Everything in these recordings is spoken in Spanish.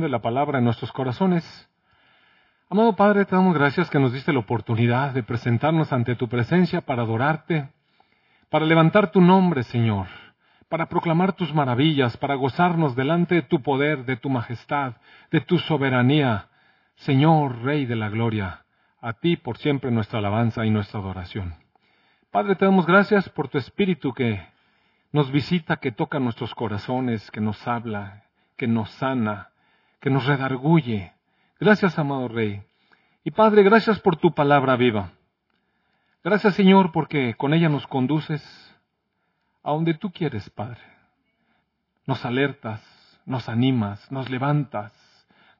de la palabra en nuestros corazones. Amado Padre, te damos gracias que nos diste la oportunidad de presentarnos ante tu presencia para adorarte, para levantar tu nombre, Señor, para proclamar tus maravillas, para gozarnos delante de tu poder, de tu majestad, de tu soberanía. Señor, Rey de la Gloria, a ti por siempre nuestra alabanza y nuestra adoración. Padre, te damos gracias por tu Espíritu que nos visita, que toca nuestros corazones, que nos habla, que nos sana, que nos redarguye. Gracias, amado Rey. Y Padre, gracias por tu palabra viva. Gracias, Señor, porque con ella nos conduces a donde tú quieres, Padre. Nos alertas, nos animas, nos levantas,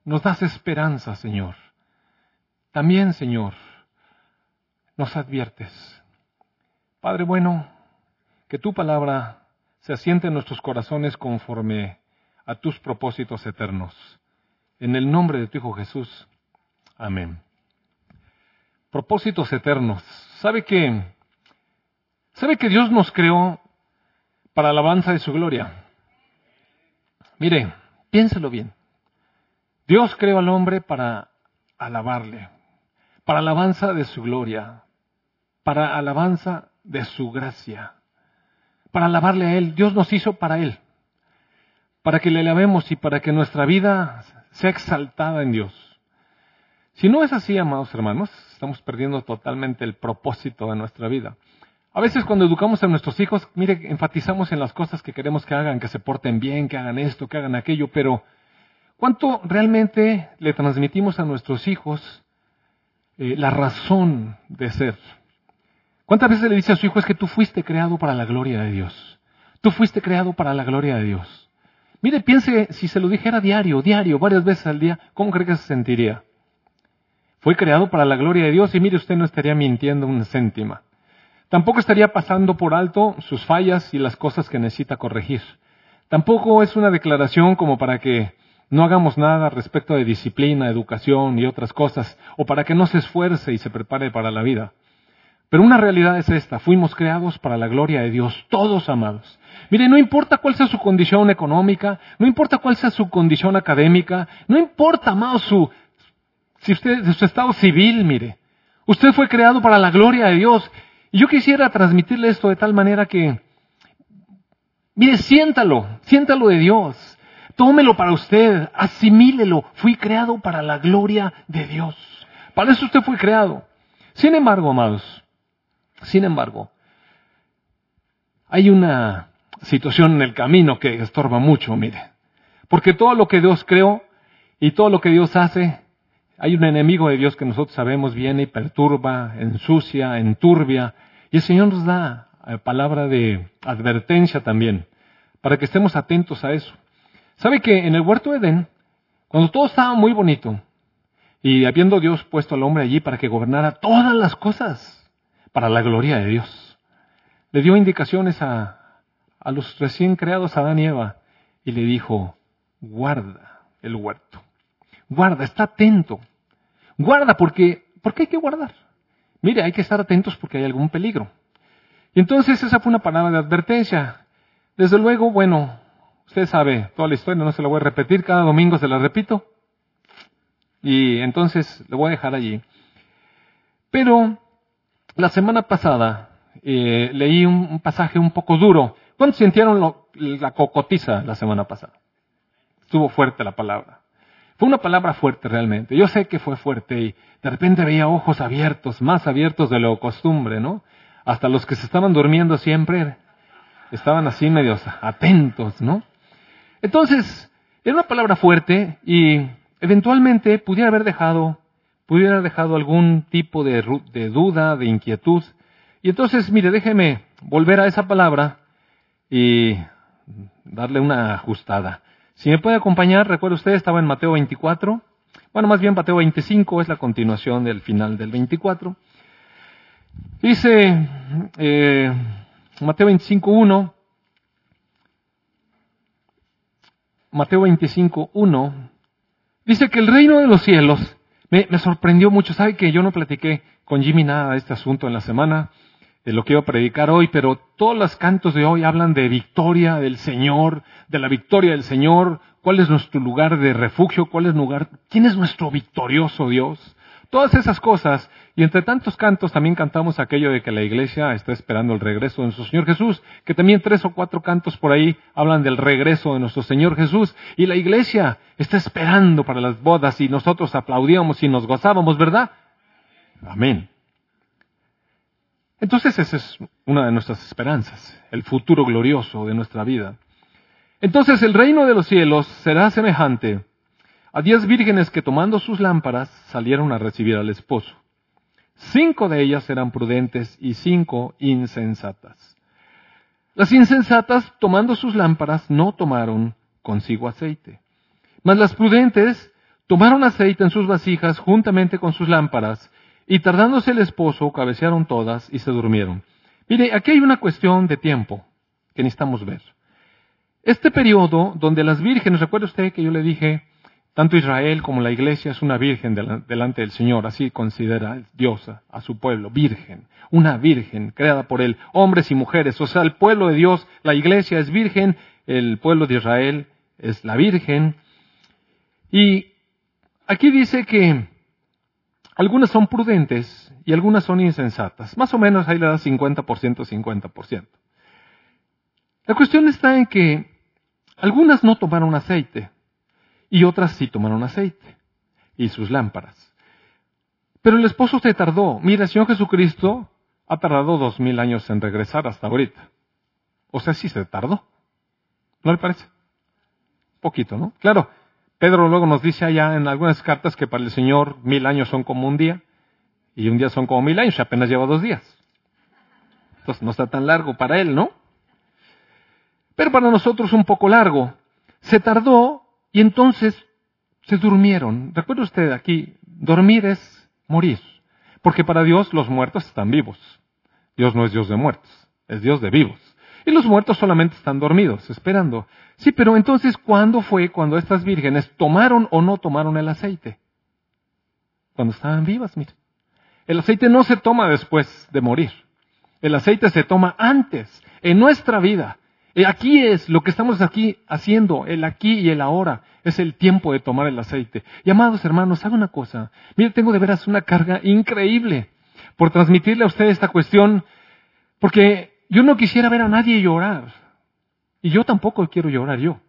nos das esperanza, Señor. También, Señor, nos adviertes. Padre bueno, que tu palabra se asiente en nuestros corazones conforme a tus propósitos eternos. En el nombre de tu Hijo Jesús. Amén. Propósitos eternos. ¿Sabe que, sabe que Dios nos creó para alabanza de su gloria? Mire, piénselo bien. Dios creó al hombre para alabarle, para alabanza de su gloria, para alabanza de su gracia, para alabarle a Él. Dios nos hizo para Él para que le alabemos y para que nuestra vida sea exaltada en Dios. Si no es así, amados hermanos, estamos perdiendo totalmente el propósito de nuestra vida. A veces cuando educamos a nuestros hijos, mire, enfatizamos en las cosas que queremos que hagan, que se porten bien, que hagan esto, que hagan aquello, pero ¿cuánto realmente le transmitimos a nuestros hijos eh, la razón de ser? ¿Cuántas veces le dice a su hijo es que tú fuiste creado para la gloria de Dios? Tú fuiste creado para la gloria de Dios. Mire, piense, si se lo dijera diario, diario, varias veces al día, ¿cómo cree que se sentiría? Fue creado para la gloria de Dios y mire, usted no estaría mintiendo una céntima. Tampoco estaría pasando por alto sus fallas y las cosas que necesita corregir. Tampoco es una declaración como para que no hagamos nada respecto de disciplina, educación y otras cosas, o para que no se esfuerce y se prepare para la vida. Pero una realidad es esta, fuimos creados para la gloria de Dios, todos amados. Mire, no importa cuál sea su condición económica, no importa cuál sea su condición académica, no importa, amados, su, si usted, su estado civil, mire. Usted fue creado para la gloria de Dios. Y yo quisiera transmitirle esto de tal manera que, mire, siéntalo, siéntalo de Dios. Tómelo para usted, asimílelo. Fui creado para la gloria de Dios. Para eso usted fue creado. Sin embargo, amados, sin embargo, hay una situación en el camino que estorba mucho, mire. Porque todo lo que Dios creó y todo lo que Dios hace, hay un enemigo de Dios que nosotros sabemos viene y perturba, ensucia, enturbia. Y el Señor nos da eh, palabra de advertencia también, para que estemos atentos a eso. ¿Sabe que en el huerto de Edén, cuando todo estaba muy bonito, y habiendo Dios puesto al hombre allí para que gobernara todas las cosas, para la gloria de Dios. Le dio indicaciones a, a los recién creados Adán y Eva y le dijo, guarda el huerto. Guarda, está atento. Guarda porque, porque hay que guardar. Mire, hay que estar atentos porque hay algún peligro. Y entonces esa fue una palabra de advertencia. Desde luego, bueno, usted sabe toda la historia, no se la voy a repetir, cada domingo se la repito. Y entonces le voy a dejar allí. Pero la semana pasada eh, leí un, pasaje un poco duro. ¿Cuántos sintieron la cocotiza la semana pasada? Estuvo fuerte la palabra. Fue una palabra fuerte realmente. Yo sé que fue fuerte y de repente veía ojos abiertos, más abiertos de lo costumbre, ¿no? Hasta los que se estaban durmiendo siempre estaban así medios atentos, ¿no? Entonces, era una palabra fuerte y eventualmente pudiera haber dejado pudiera haber dejado algún tipo de, de duda, de inquietud. Y entonces, mire, déjeme volver a esa palabra y darle una ajustada. Si me puede acompañar, recuerda usted, estaba en Mateo 24. Bueno, más bien Mateo 25 es la continuación del final del 24. Dice eh, Mateo 25.1. Mateo 25.1. Dice que el reino de los cielos me, sorprendió mucho. ¿Sabe que yo no platiqué con Jimmy nada de este asunto en la semana, de lo que iba a predicar hoy, pero todos los cantos de hoy hablan de victoria del Señor, de la victoria del Señor, cuál es nuestro lugar de refugio, cuál es lugar, quién es nuestro victorioso Dios. Todas esas cosas, y entre tantos cantos también cantamos aquello de que la iglesia está esperando el regreso de nuestro Señor Jesús, que también tres o cuatro cantos por ahí hablan del regreso de nuestro Señor Jesús, y la iglesia está esperando para las bodas y nosotros aplaudíamos y nos gozábamos, ¿verdad? Amén. Entonces esa es una de nuestras esperanzas, el futuro glorioso de nuestra vida. Entonces el reino de los cielos será semejante a diez vírgenes que tomando sus lámparas salieron a recibir al esposo. Cinco de ellas eran prudentes y cinco insensatas. Las insensatas, tomando sus lámparas, no tomaron consigo aceite. Mas las prudentes tomaron aceite en sus vasijas juntamente con sus lámparas, y tardándose el esposo, cabecearon todas y se durmieron. Mire, aquí hay una cuestión de tiempo que necesitamos ver. Este periodo donde las vírgenes, recuerda usted que yo le dije, tanto Israel como la iglesia es una virgen delante del Señor, así considera Dios a su pueblo, virgen, una virgen creada por él, hombres y mujeres, o sea, el pueblo de Dios, la iglesia es virgen, el pueblo de Israel es la virgen. Y aquí dice que algunas son prudentes y algunas son insensatas, más o menos ahí le da 50%, 50%. La cuestión está en que algunas no tomaron aceite, y otras sí tomaron aceite y sus lámparas. Pero el esposo se tardó. Mira, el Señor Jesucristo ha tardado dos mil años en regresar hasta ahorita. O sea, sí se tardó. ¿No le parece? Poquito, ¿no? Claro, Pedro luego nos dice allá en algunas cartas que para el Señor mil años son como un día y un día son como mil años y apenas lleva dos días. Entonces no está tan largo para él, ¿no? Pero para nosotros un poco largo. Se tardó y entonces se durmieron. Recuerda usted aquí, dormir es morir. Porque para Dios los muertos están vivos. Dios no es Dios de muertos, es Dios de vivos. Y los muertos solamente están dormidos, esperando. Sí, pero entonces, ¿cuándo fue cuando estas vírgenes tomaron o no tomaron el aceite? Cuando estaban vivas, mire. El aceite no se toma después de morir. El aceite se toma antes, en nuestra vida. Eh, aquí es lo que estamos aquí haciendo, el aquí y el ahora. Es el tiempo de tomar el aceite. Y amados hermanos, ¿sabe una cosa? Mire, tengo de veras una carga increíble por transmitirle a usted esta cuestión, porque yo no quisiera ver a nadie llorar. Y yo tampoco quiero llorar yo.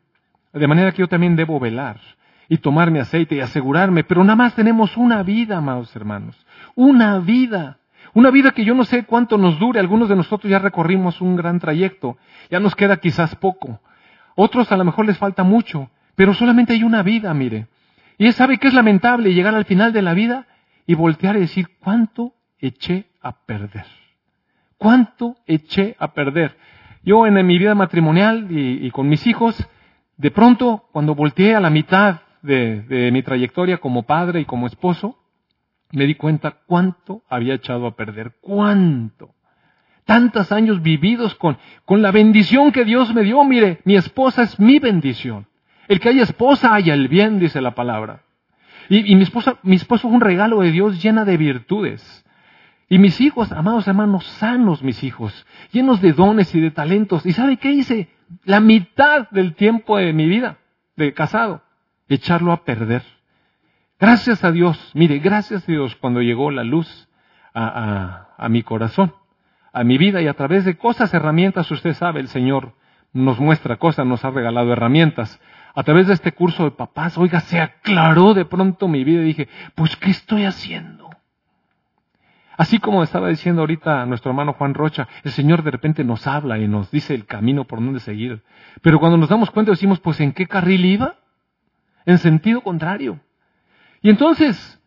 De manera que yo también debo velar y tomar mi aceite y asegurarme. Pero nada más tenemos una vida, amados hermanos. Una vida. Una vida que yo no sé cuánto nos dure. Algunos de nosotros ya recorrimos un gran trayecto. Ya nos queda quizás poco. Otros a lo mejor les falta mucho. Pero solamente hay una vida, mire. Y sabe que es lamentable llegar al final de la vida y voltear y decir, ¿cuánto eché a perder? ¿Cuánto eché a perder? Yo en, mi vida matrimonial y, con mis hijos, de pronto, cuando volteé a la mitad de mi trayectoria como padre y como esposo, me di cuenta cuánto había echado a perder, cuánto. Tantos años vividos con, con la bendición que Dios me dio. Mire, mi esposa es mi bendición. El que haya esposa haya el bien, dice la palabra. Y, y mi esposa, mi esposo fue un regalo de Dios llena de virtudes. Y mis hijos, amados hermanos, sanos mis hijos, llenos de dones y de talentos. ¿Y sabe qué hice? La mitad del tiempo de mi vida de casado, echarlo a perder. Gracias a Dios, mire, gracias a Dios cuando llegó la luz a, a, mi corazón, a mi vida y a través de cosas, herramientas, usted sabe, el Señor nos muestra cosas, nos ha regalado herramientas. A través de este curso de papás, oiga, se aclaró de pronto mi vida y dije, pues, ¿qué estoy haciendo? Así como estaba diciendo ahorita nuestro hermano Juan Rocha, el Señor de repente nos habla y nos dice el camino por donde seguir. Pero cuando nos damos cuenta decimos, pues ¿en qué carril iba? En sentido contrario. Y entonces,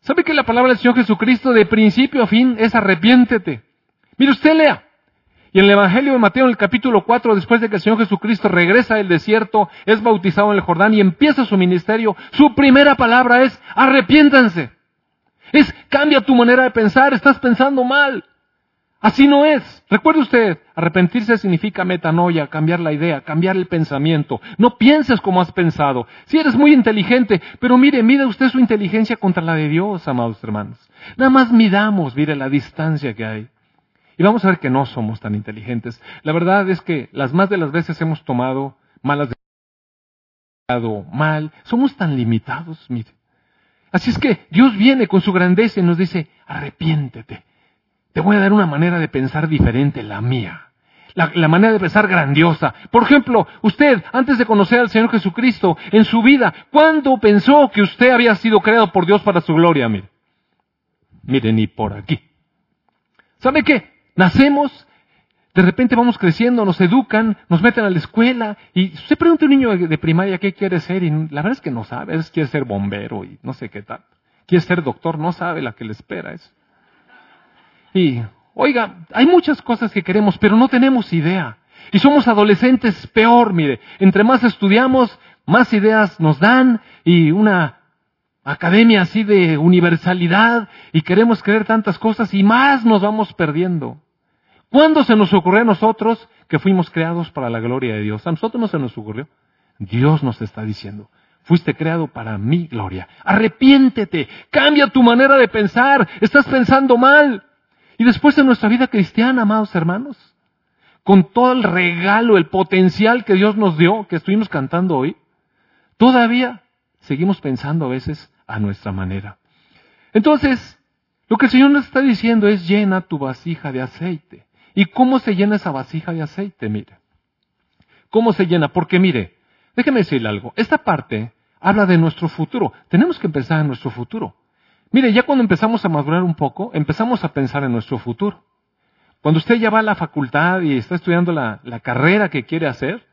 ¿sabe que la palabra del Señor Jesucristo de principio a fin es arrepiéntete? Mire usted lea. Y en el Evangelio de Mateo, en el capítulo 4, después de que el Señor Jesucristo regresa del desierto, es bautizado en el Jordán y empieza su ministerio, su primera palabra es arrepiéntanse. Es cambia tu manera de pensar, estás pensando mal. Así no es. Recuerde usted, arrepentirse significa metanoia, cambiar la idea, cambiar el pensamiento. No pienses como has pensado. Si eres muy inteligente, pero mire, mide usted su inteligencia contra la de Dios, amados hermanos. Nada más midamos, mire la distancia que hay. Y vamos a ver que no somos tan inteligentes. La verdad es que las más de las veces hemos tomado malas decisiones. mal, somos tan limitados, mire. Así es que Dios viene con su grandeza y nos dice, arrepiéntete. Te voy a dar una manera de pensar diferente, la mía. La, la, manera de pensar grandiosa. Por ejemplo, usted, antes de conocer al Señor Jesucristo, en su vida, ¿cuándo pensó que usted había sido creado por Dios para su gloria? Mire, mire, ni por aquí. ¿Sabe qué? Nacemos de repente vamos creciendo, nos educan, nos meten a la escuela y usted pregunta a un niño de primaria qué quiere ser y la verdad es que no sabe, es quiere ser bombero y no sé qué tal. Quiere ser doctor, no sabe la que le espera eso. Y, oiga, hay muchas cosas que queremos, pero no tenemos idea. Y somos adolescentes peor, mire. Entre más estudiamos, más ideas nos dan y una academia así de universalidad y queremos creer tantas cosas y más nos vamos perdiendo. ¿Cuándo se nos ocurrió a nosotros que fuimos creados para la gloria de Dios? A nosotros no se nos ocurrió. Dios nos está diciendo, fuiste creado para mi gloria. Arrepiéntete, cambia tu manera de pensar, estás pensando mal. Y después en nuestra vida cristiana, amados hermanos, con todo el regalo, el potencial que Dios nos dio, que estuvimos cantando hoy, todavía seguimos pensando a veces a nuestra manera. Entonces, lo que el Señor nos está diciendo es llena tu vasija de aceite. ¿Y cómo se llena esa vasija de aceite? Mire. ¿Cómo se llena? Porque mire, déjeme decirle algo. Esta parte habla de nuestro futuro. Tenemos que pensar en nuestro futuro. Mire, ya cuando empezamos a madurar un poco, empezamos a pensar en nuestro futuro. Cuando usted ya va a la facultad y está estudiando la, la carrera que quiere hacer,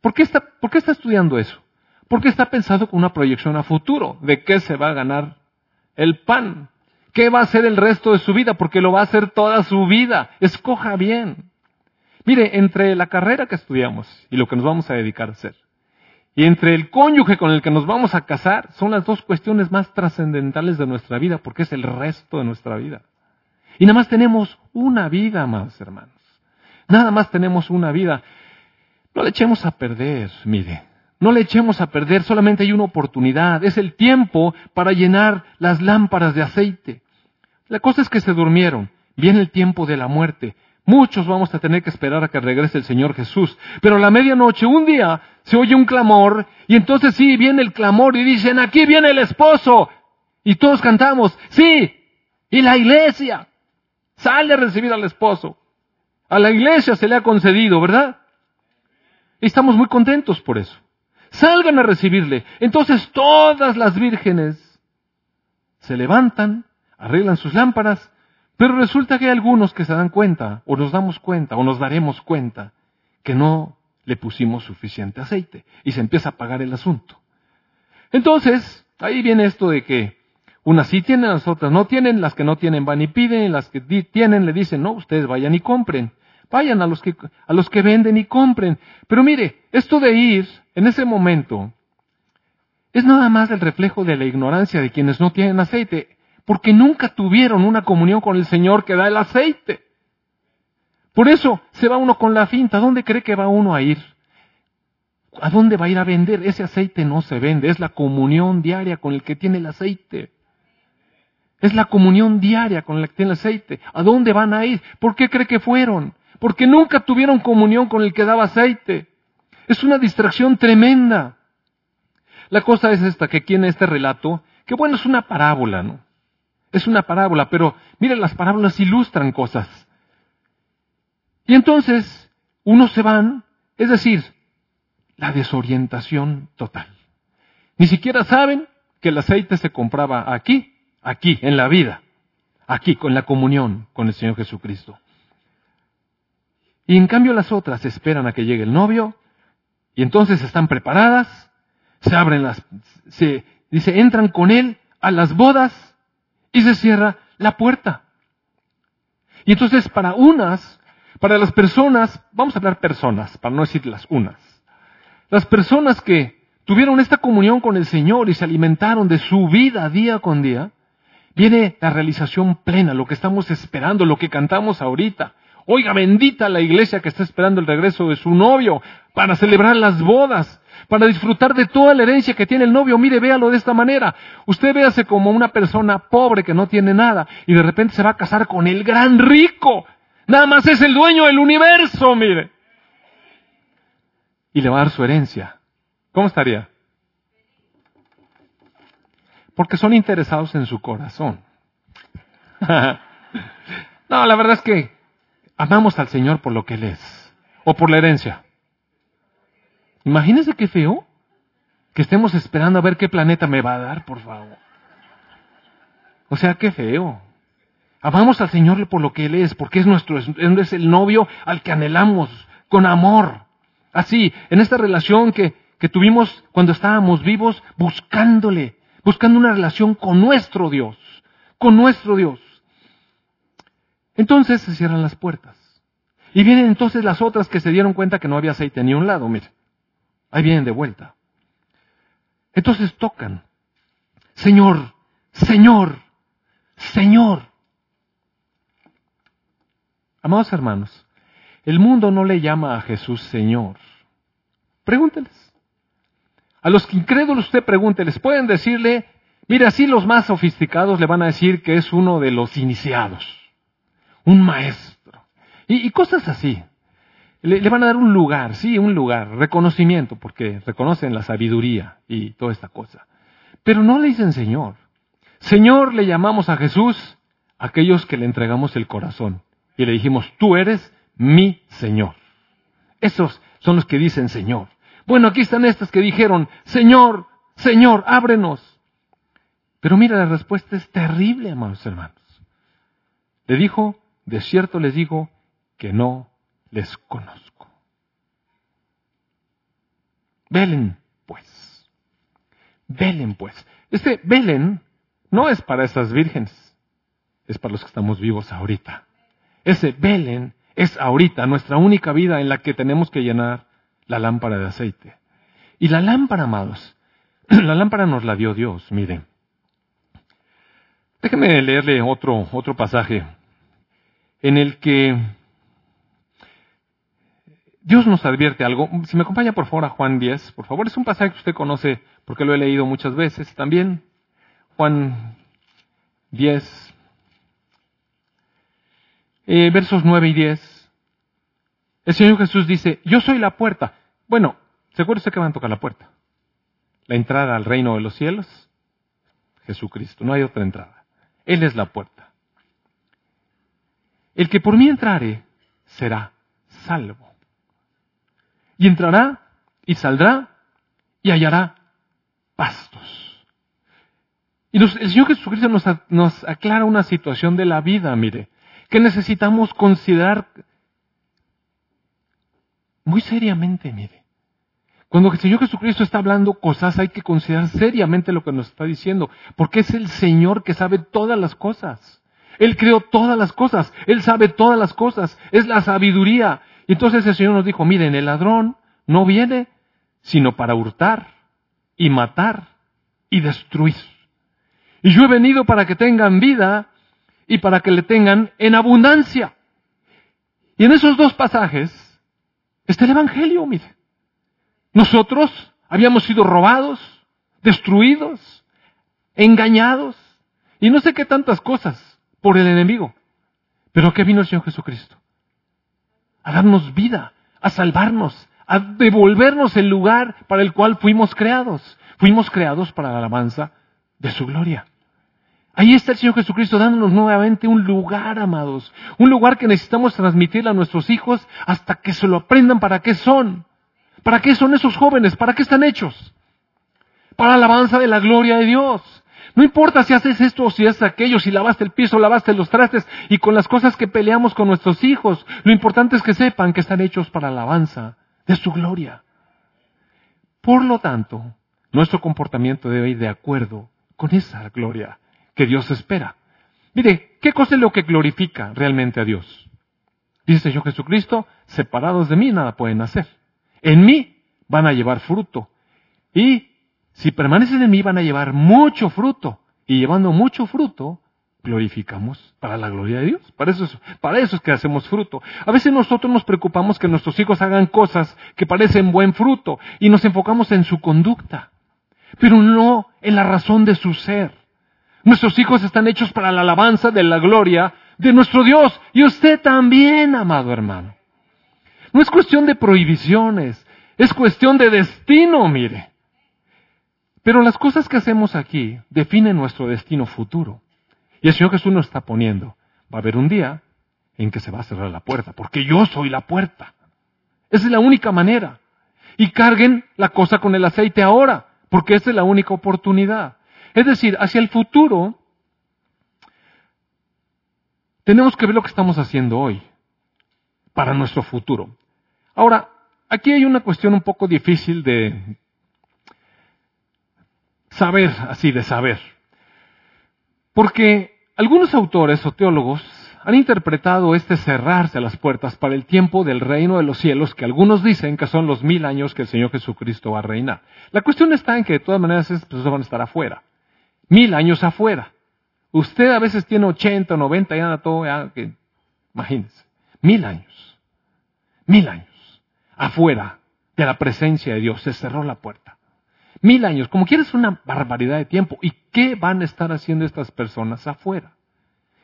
¿por qué, está, ¿por qué está estudiando eso? Porque está pensando con una proyección a futuro, de qué se va a ganar el pan. ¿Qué va a hacer el resto de su vida? Porque lo va a hacer toda su vida. Escoja bien. Mire, entre la carrera que estudiamos y lo que nos vamos a dedicar a hacer, y entre el cónyuge con el que nos vamos a casar, son las dos cuestiones más trascendentales de nuestra vida, porque es el resto de nuestra vida. Y nada más tenemos una vida, amados hermanos. Nada más tenemos una vida. No le echemos a perder, mire. No le echemos a perder, solamente hay una oportunidad. Es el tiempo para llenar las lámparas de aceite. La cosa es que se durmieron. Viene el tiempo de la muerte. Muchos vamos a tener que esperar a que regrese el Señor Jesús. Pero a la medianoche, un día, se oye un clamor, y entonces sí, viene el clamor y dicen, aquí viene el esposo. Y todos cantamos, sí, y la iglesia sale a recibir al esposo. A la iglesia se le ha concedido, ¿verdad? Y estamos muy contentos por eso. Salgan a recibirle. Entonces todas las vírgenes se levantan arreglan sus lámparas, pero resulta que hay algunos que se dan cuenta, o nos damos cuenta, o nos daremos cuenta, que no le pusimos suficiente aceite, y se empieza a apagar el asunto. Entonces, ahí viene esto de que unas sí tienen, las otras no tienen, las que no tienen van y piden, las que tienen le dicen, no, ustedes vayan y compren. Vayan a los que, a los que venden y compren. Pero mire, esto de ir en ese momento es nada más el reflejo de la ignorancia de quienes no tienen aceite porque nunca tuvieron una comunión con el Señor que da el aceite. Por eso se va uno con la finta. ¿A dónde cree que va uno a ir? ¿A dónde va a ir a vender? Ese aceite no se vende, es la comunión diaria con el que tiene el aceite. Es la comunión diaria con la que tiene el aceite. ¿A dónde van a ir? ¿Por qué cree que fueron? Porque nunca tuvieron comunión con el que daba aceite. Es una distracción tremenda. La cosa es esta, que aquí en este relato, que bueno, es una parábola, ¿no? Es una parábola, pero miren, las parábolas ilustran cosas. Y entonces, unos se van, es decir, la desorientación total. Ni siquiera saben que el aceite se compraba aquí, aquí, en la vida, aquí, con la comunión con el Señor Jesucristo. Y en cambio las otras esperan a que llegue el novio, y entonces están preparadas, se abren las, se, dice, entran con él a las bodas, y se cierra la puerta. Y entonces para unas, para las personas, vamos a hablar personas, para no decir las unas, las personas que tuvieron esta comunión con el Señor y se alimentaron de su vida día con día, viene la realización plena, lo que estamos esperando, lo que cantamos ahorita. Oiga, bendita la iglesia que está esperando el regreso de su novio para celebrar las bodas para disfrutar de toda la herencia que tiene el novio. Mire, véalo de esta manera. Usted véase como una persona pobre que no tiene nada y de repente se va a casar con el gran rico. Nada más es el dueño del universo, mire. Y le va a dar su herencia. ¿Cómo estaría? porque son interesados en su corazón. no, la verdad es que amamos al Señor por lo que Él es, o por la herencia. Imagínense qué feo que estemos esperando a ver qué planeta me va a dar, por favor. O sea, qué feo. Amamos al Señor por lo que Él es, porque es nuestro, es el novio al que anhelamos con amor. Así, en esta relación que, que tuvimos cuando estábamos vivos, buscándole, buscando una relación con nuestro Dios, con nuestro Dios. Entonces se cierran las puertas. Y vienen entonces las otras que se dieron cuenta que no había aceite ni un lado, mire. Ahí vienen de vuelta. Entonces tocan. Señor, Señor, Señor. Amados hermanos, el mundo no le llama a Jesús Señor. Pregúnteles. A los incrédulos usted pregúnteles. Pueden decirle, mira, así los más sofisticados le van a decir que es uno de los iniciados, un maestro. Y, cosas así. Le, van a dar un lugar, sí, un lugar, reconocimiento, porque reconocen la sabiduría y toda esta cosa. Pero no le dicen Señor. Señor le llamamos a Jesús aquellos que le entregamos el corazón y le dijimos, tú eres mi Señor. Esos son los que dicen Señor. Bueno, aquí están estas que dijeron, Señor, Señor, ábrenos. Pero mira, la respuesta es terrible, amados hermanos. Le dijo, de cierto les digo que no les conozco. Velen, pues. Velen, pues. Este velen no es para esas vírgenes, es para los que estamos vivos ahorita. Ese velen es ahorita nuestra única vida en la que tenemos que llenar la lámpara de aceite. Y la lámpara, amados, la lámpara nos la dio Dios, miren. Déjenme leerle otro, otro pasaje en el que Dios nos advierte algo. Si me acompaña por favor a Juan 10, por favor, es un pasaje que usted conoce porque lo he leído muchas veces también. Juan 10, eh, versos 9 y 10. El Señor Jesús dice, yo soy la puerta. Bueno, ¿seguro usted que van a tocar la puerta? La entrada al reino de los cielos, Jesucristo, no hay otra entrada. Él es la puerta. El que por mí entrare será salvo. Y entrará y saldrá y hallará pastos. Y el Señor Jesucristo nos, nos aclara una situación de la vida, mire, que necesitamos considerar muy seriamente, mire. Cuando el Señor Jesucristo está hablando cosas, hay que considerar seriamente lo que nos está diciendo, porque es el Señor que sabe todas las cosas. Él creó todas las cosas, Él sabe todas las cosas, es la sabiduría. Y entonces el Señor nos dijo, miren, el ladrón no viene sino para hurtar y matar y destruir. Y yo he venido para que tengan vida y para que le tengan en abundancia. Y en esos dos pasajes está el Evangelio, mire. Nosotros habíamos sido robados, destruidos, engañados y no sé qué tantas cosas por el enemigo. Pero ¿qué vino el Señor Jesucristo? A darnos vida, a salvarnos, a devolvernos el lugar para el cual fuimos creados. Fuimos creados para la alabanza de su gloria. Ahí está el Señor Jesucristo dándonos nuevamente un lugar, amados. Un lugar que necesitamos transmitirle a nuestros hijos hasta que se lo aprendan para qué son. ¿Para qué son esos jóvenes? ¿Para qué están hechos? Para la alabanza de la gloria de Dios. No importa si haces esto o si haces aquello, si lavaste el piso, lavaste los trastes y con las cosas que peleamos con nuestros hijos. Lo importante es que sepan que están hechos para la alabanza de su gloria. Por lo tanto, nuestro comportamiento debe ir de acuerdo con esa gloria que Dios espera. Mire, ¿qué cosa es lo que glorifica realmente a Dios? Dice yo Jesucristo, separados de mí nada pueden hacer. En mí van a llevar fruto. Y si permanecen en mí van a llevar mucho fruto. Y llevando mucho fruto, glorificamos para la gloria de Dios. Para eso, es, para eso es que hacemos fruto. A veces nosotros nos preocupamos que nuestros hijos hagan cosas que parecen buen fruto y nos enfocamos en su conducta, pero no en la razón de su ser. Nuestros hijos están hechos para la alabanza de la gloria de nuestro Dios. Y usted también, amado hermano. No es cuestión de prohibiciones, es cuestión de destino, mire. Pero las cosas que hacemos aquí definen nuestro destino futuro. Y el Señor Jesús nos está poniendo, va a haber un día en que se va a cerrar la puerta, porque yo soy la puerta. Esa es la única manera. Y carguen la cosa con el aceite ahora, porque esa es la única oportunidad. Es decir, hacia el futuro, tenemos que ver lo que estamos haciendo hoy para nuestro futuro. Ahora, aquí hay una cuestión un poco difícil de saber, así de saber. Porque algunos autores o teólogos han interpretado este cerrarse las puertas para el tiempo del reino de los cielos, que algunos dicen que son los mil años que el Señor Jesucristo va a reinar. La cuestión está en que de todas maneras personas van a estar afuera. Mil años afuera. Usted a veces tiene 80 o 90 y anda todo, ya, que, imagínense. Mil años. Mil años. Afuera de la presencia de Dios. Se cerró la puerta. Mil años. Como quieres una barbaridad de tiempo. ¿Y qué van a estar haciendo estas personas afuera?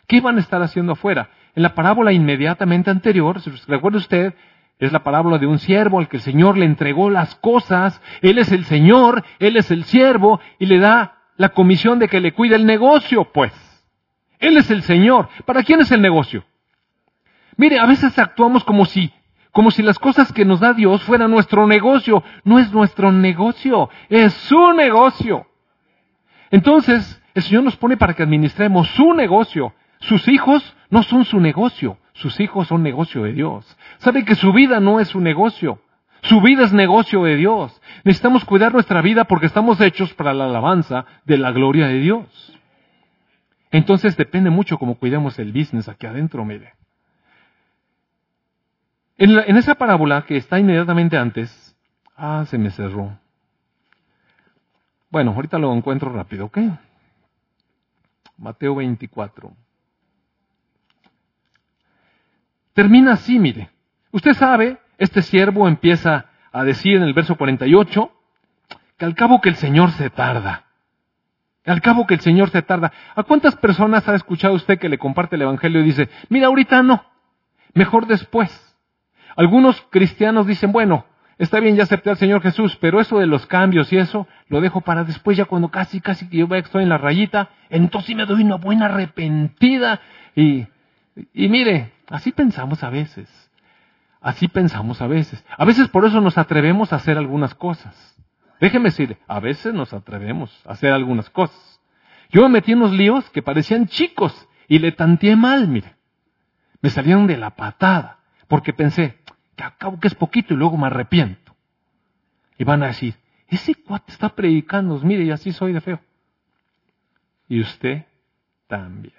¿Qué van a estar haciendo afuera? En la parábola inmediatamente anterior, si recuerda usted, es la parábola de un siervo al que el Señor le entregó las cosas. Él es el Señor, Él es el siervo y le da la comisión de que le cuide el negocio, pues. Él es el Señor. ¿Para quién es el negocio? Mire, a veces actuamos como si, como si las cosas que nos da Dios fueran nuestro negocio. No es nuestro negocio, es su negocio. Entonces, el Señor nos pone para que administremos su negocio. Sus hijos no son su negocio, sus hijos son negocio de Dios. Sabe que su vida no es su negocio, su vida es negocio de Dios. Necesitamos cuidar nuestra vida porque estamos hechos para la alabanza de la gloria de Dios. Entonces depende mucho cómo cuidemos el business aquí adentro, mire. En, esa parábola que está inmediatamente antes, ah, se me cerró. Bueno, ahorita lo encuentro rápido, ¿ok? Mateo 24. Termina así, mire. Usted sabe, este siervo empieza a decir en el verso 48 que al cabo que el Señor se tarda. Al cabo que el Señor se tarda. ¿A cuántas personas ha escuchado usted que le comparte el Evangelio y dice, mira, ahorita no, mejor después? Algunos cristianos dicen, bueno, está bien, ya acepté al Señor Jesús, pero eso de los cambios y eso, lo dejo para después, ya cuando casi, casi que yo estoy en la rayita, entonces me doy una buena arrepentida y, y mire, Así pensamos a veces. Así pensamos a veces. A veces por eso nos atrevemos a hacer algunas cosas. Déjeme decir, a veces nos atrevemos a hacer algunas cosas. Yo me metí en unos líos que parecían chicos y le tanteé mal, mire. Me salieron de la patada porque pensé, acabo que es poquito y luego me arrepiento. Y van a decir, ese cuate está predicando, mire, y así soy de feo. Y usted también.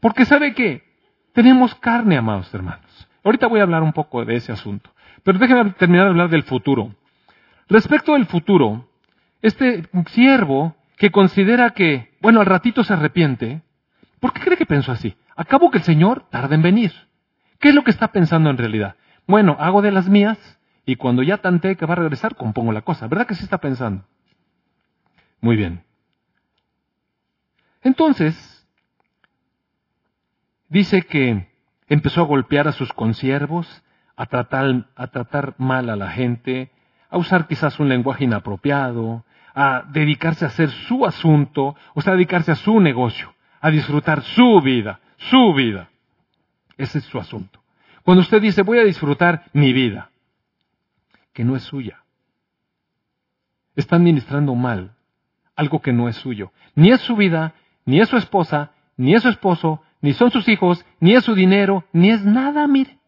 Porque sabe que tenemos carne, amados hermanos. Ahorita voy a hablar un poco de ese asunto. Pero déjenme terminar de hablar del futuro. Respecto del futuro, este siervo que considera que, bueno, al ratito se arrepiente, ¿por qué cree que pensó así? Acabo que el Señor tarda en venir. ¿Qué es lo que está pensando en realidad? Bueno, hago de las mías y cuando ya tanteé que va a regresar, compongo la cosa. ¿Verdad que sí está pensando? Muy bien. Entonces, Dice que empezó a golpear a sus consiervos, a tratar, a tratar mal a la gente, a usar quizás un lenguaje inapropiado, a dedicarse a hacer su asunto, o sea, a dedicarse a su negocio, a disfrutar su vida, su vida. Ese es su asunto. Cuando usted dice, voy a disfrutar mi vida, que no es suya, está administrando mal algo que no es suyo. Ni es su vida, ni es su esposa, ni es su esposo, ni son sus hijos, ni es su dinero, ni es nada, mire.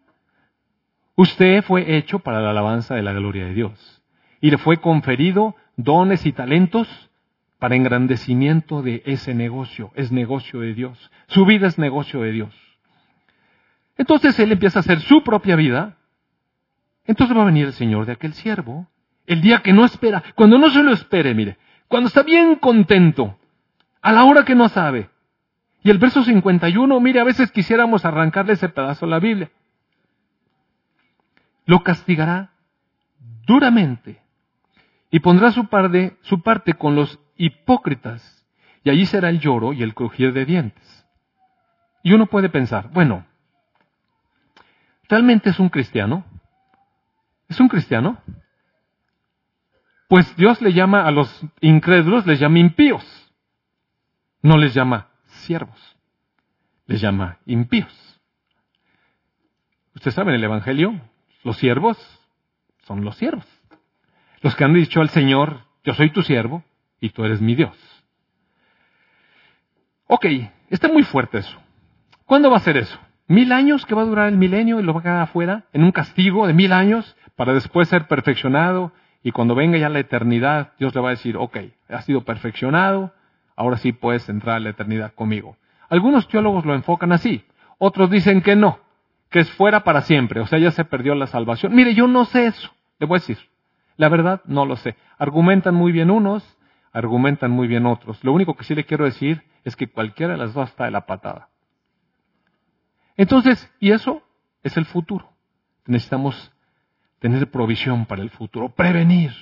Usted fue hecho para la alabanza de la gloria de Dios. Y le fue conferido dones y talentos para engrandecimiento de ese negocio. Es negocio de Dios. Su vida es negocio de Dios. Entonces él empieza a hacer su propia vida. Entonces va a venir el Señor de aquel siervo. El día que no espera, cuando no se lo espere, mire, cuando está bien contento, a la hora que no sabe, y el verso 51, mire, a veces quisiéramos arrancarle ese pedazo a la Biblia. Lo castigará duramente y pondrá su parte, su parte con los hipócritas y allí será el lloro y el crujir de dientes. Y uno puede pensar, bueno, ¿realmente es un cristiano? ¿Es un cristiano? Pues Dios le llama a los incrédulos, les llama impíos. No les llama siervos, les llama impíos. Ustedes saben, el Evangelio, los siervos son los siervos. Los que han dicho al Señor, yo soy tu siervo y tú eres mi Dios. Ok, está muy fuerte eso. ¿Cuándo va a ser eso? ¿Mil años que va a durar el milenio y lo va a quedar afuera? ¿En un castigo de mil años para después ser perfeccionado? Y cuando venga ya la eternidad, Dios le va a decir, ok, has sido perfeccionado, ahora sí puedes entrar a la eternidad conmigo. Algunos teólogos lo enfocan así, otros dicen que no, que es fuera para siempre, o sea, ya se perdió la salvación. Mire, yo no sé eso, le voy a decir. La verdad, no lo sé. Argumentan muy bien unos, argumentan muy bien otros. Lo único que sí le quiero decir es que cualquiera de las dos está de la patada. Entonces, y eso es el futuro. Necesitamos tener provisión para el futuro, prevenir,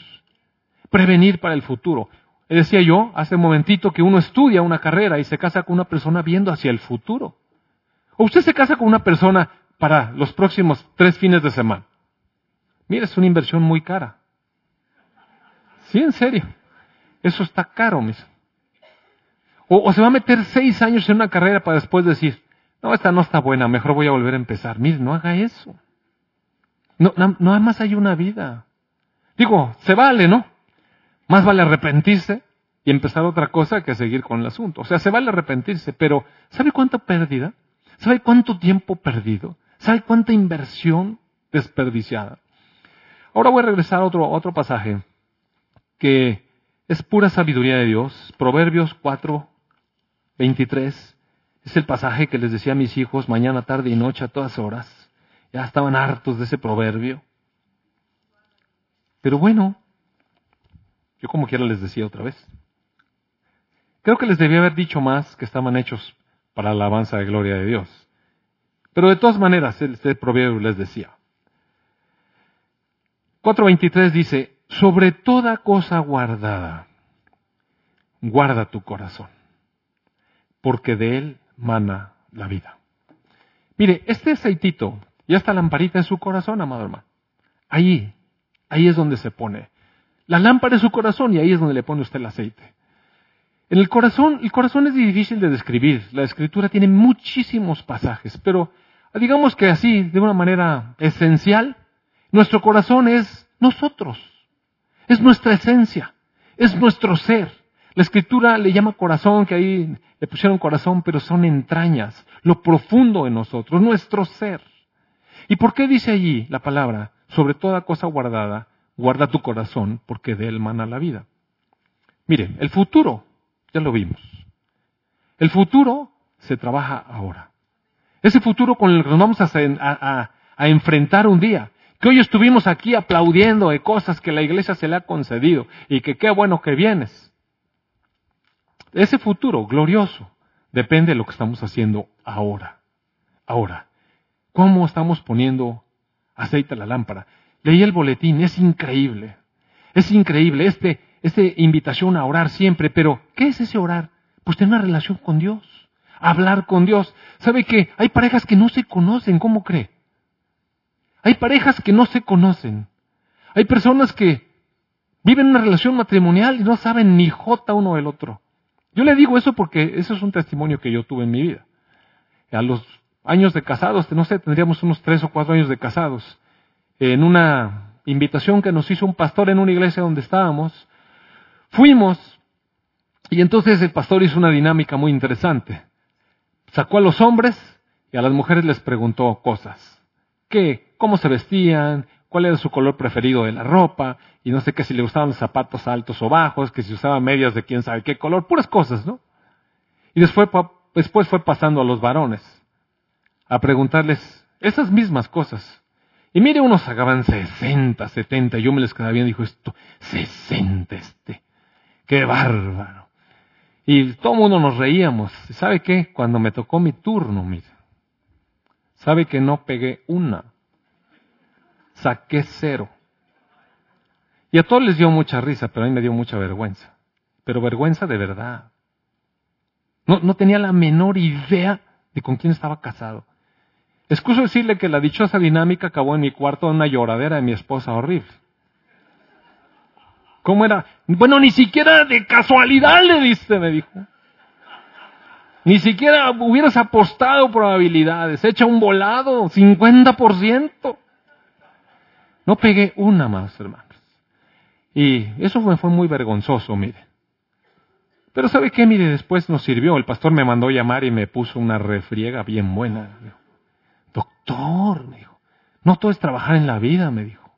prevenir para el futuro. Decía yo hace un momentito que uno estudia una carrera y se casa con una persona viendo hacia el futuro. O usted se casa con una persona para los próximos tres fines de semana. Mira, es una inversión muy cara. Sí, en serio. Eso está caro, mis. O, o, se va a meter seis años en una carrera para después decir, no, esta no está buena, mejor voy a volver a empezar. Mire, no haga eso. No, nada más hay una vida. Digo, se vale, ¿no? Más vale arrepentirse y empezar otra cosa que seguir con el asunto. O sea, se vale arrepentirse, pero ¿sabe cuánta pérdida? ¿Sabe cuánto tiempo perdido? ¿Sabe cuánta inversión desperdiciada? Ahora voy a regresar a otro, otro pasaje que es pura sabiduría de Dios. Proverbios 4, 23. Es el pasaje que les decía a mis hijos mañana, tarde y noche a todas horas. Ya estaban hartos de ese proverbio. Pero bueno, yo como quiera les decía otra vez. Creo que les debía haber dicho más que estaban hechos para la alabanza de gloria de Dios. Pero de todas maneras, este proverbio les decía. 4.23 dice, sobre toda cosa guardada, guarda tu corazón, porque de él mana la vida. Mire, este aceitito y esta lamparita en su corazón, amado hermano. Ahí, ahí es donde se pone. La lámpara es su corazón y ahí es donde le pone usted el aceite. En el corazón, el corazón es difícil de describir. La escritura tiene muchísimos pasajes, pero digamos que así, de una manera esencial, nuestro corazón es nosotros. Es nuestra esencia. Es nuestro ser. La escritura le llama corazón, que ahí le pusieron corazón, pero son entrañas, lo profundo en nosotros, nuestro ser. ¿Y por qué dice allí la palabra, sobre toda cosa guardada, guarda tu corazón, porque de él mana la vida? Miren, el futuro, ya lo vimos. El futuro se trabaja ahora. Ese futuro con el que nos vamos a, a enfrentar un día. Que hoy estuvimos aquí aplaudiendo de cosas que la iglesia se le ha concedido y que qué bueno que vienes. Ese futuro glorioso depende de lo que estamos haciendo ahora. Ahora, ¿Cómo estamos poniendo aceite a la lámpara? Leí el boletín, es increíble. Es increíble, este, esta invitación a orar siempre, pero ¿qué es ese orar? Pues tener una relación con Dios, hablar con Dios. ¿Sabe que hay parejas que no se conocen? ¿Cómo cree? Hay parejas que no se conocen. Hay personas que viven una relación matrimonial y no saben ni jota uno del otro. Yo le digo eso porque eso es un testimonio que yo tuve en mi vida. A los años de casados, no sé, tendríamos unos tres o cuatro años de casados, en una invitación que nos hizo un pastor en una iglesia donde estábamos, fuimos y entonces el pastor hizo una dinámica muy interesante. Sacó a los hombres y a las mujeres les preguntó cosas. ¿Qué? ¿Cómo se vestían? ¿Cuál era su color preferido de la ropa? Y no sé qué si le gustaban los zapatos altos o bajos, que si usaba medias de quién sabe qué color, puras cosas, ¿no? Y después, después fue pasando a los varones a preguntarles esas mismas cosas. Y mire, unos sacaban 60, 70, yo me les quedaba bien, dijo esto, 60 este, qué bárbaro. Y todo el mundo nos reíamos. ¿Sabe qué? Cuando me tocó mi turno, mire, sabe que no pegué una, saqué cero. Y a todos les dio mucha risa, pero a mí me dio mucha vergüenza. Pero vergüenza de verdad. No, tenía la menor idea de con quién estaba casado. Excuso decirle que la dichosa dinámica acabó en mi cuarto en una lloradera de mi esposa horrible. ¿Cómo era? Bueno, ni siquiera de casualidad le diste, me dijo. Ni siquiera hubieras apostado probabilidades. Echa un volado, 50%. No pegué una más, hermanos. Y eso fue, fue muy vergonzoso, mire. Pero ¿sabe qué? Mire, después nos sirvió. El pastor me mandó llamar y me puso una refriega bien buena. Doctor, me dijo, no todo es trabajar en la vida, me dijo.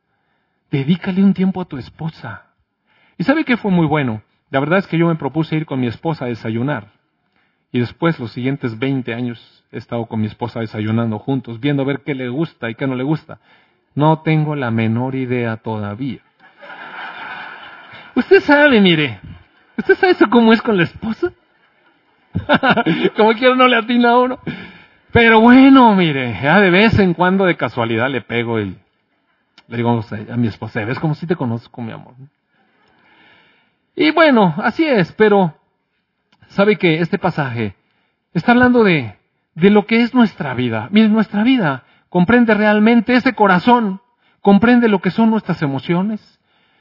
Dedícale un tiempo a tu esposa. ¿Y sabe qué fue muy bueno? La verdad es que yo me propuse ir con mi esposa a desayunar. Y después, los siguientes 20 años, he estado con mi esposa desayunando juntos, viendo a ver qué le gusta y qué no le gusta. No tengo la menor idea todavía. Usted sabe, mire. ¿Usted sabe eso cómo es con la esposa? Como quiera no le atina a uno. Pero bueno, mire, ya de vez en cuando de casualidad le pego y le digo a mi esposa, ¿ves como si te conozco, mi amor? Y bueno, así es, pero sabe que este pasaje está hablando de, de lo que es nuestra vida. Mire, nuestra vida comprende realmente ese corazón, comprende lo que son nuestras emociones,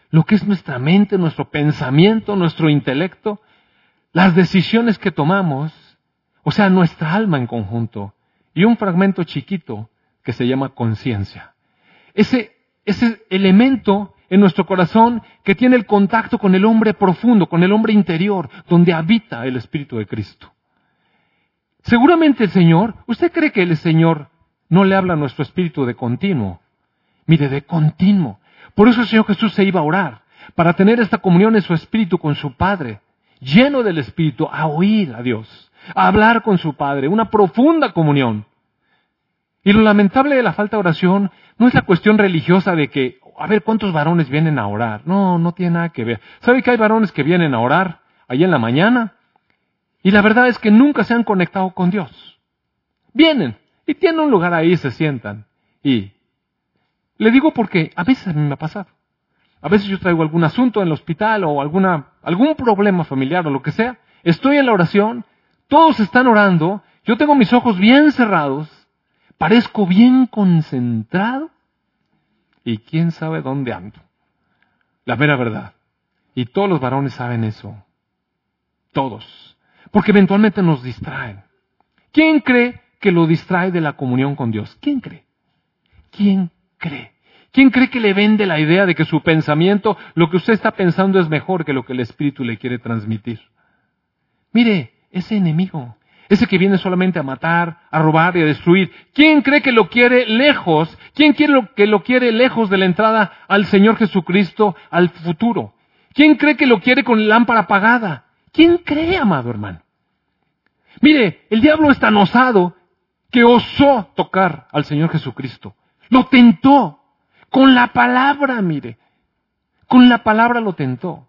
lo que es nuestra mente, nuestro pensamiento, nuestro intelecto, las decisiones que tomamos, o sea, nuestra alma en conjunto, y un fragmento chiquito que se llama conciencia. Ese, ese elemento en nuestro corazón que tiene el contacto con el hombre profundo, con el hombre interior, donde habita el Espíritu de Cristo. Seguramente el Señor, ¿usted cree que el Señor no le habla nuestro espíritu de continuo? Mire, de continuo. Por eso el Señor Jesús se iba a orar, para tener esta comunión en su espíritu con su Padre, lleno del Espíritu, a oír a Dios, a hablar con su Padre, una profunda comunión. Y lo lamentable de la falta de oración no es la cuestión religiosa de que, a ver, ¿cuántos varones vienen a orar? No, no tiene nada que ver. ¿Sabe que hay varones que vienen a orar ahí en la mañana? Y la verdad es que nunca se han conectado con Dios. Vienen y tienen un lugar ahí, se sientan. Y le digo porque a veces a mí me ha pasado. A veces yo traigo algún asunto en el hospital o alguna, algún problema familiar o lo que sea. Estoy en la oración, todos están orando, yo tengo mis ojos bien cerrados, parezco bien concentrado y quién sabe dónde ando. La mera verdad. Y todos los varones saben eso. Todos. Porque eventualmente nos distraen. ¿Quién cree que lo distrae de la comunión con Dios? ¿Quién cree? ¿Quién cree? ¿Quién cree que le vende la idea de que su pensamiento, lo que usted está pensando es mejor que lo que el Espíritu le quiere transmitir? Mire, ese enemigo, ese que viene solamente a matar, a robar y a destruir. ¿Quién cree que lo quiere lejos? ¿Quién quiere que lo quiere lejos de la entrada al Señor Jesucristo, al futuro? ¿Quién cree que lo quiere con lámpara apagada? ¿Quién cree, amado hermano? Mire, el diablo es tan osado que osó tocar al Señor Jesucristo. Lo tentó. Con la palabra, mire. Con la palabra lo tentó.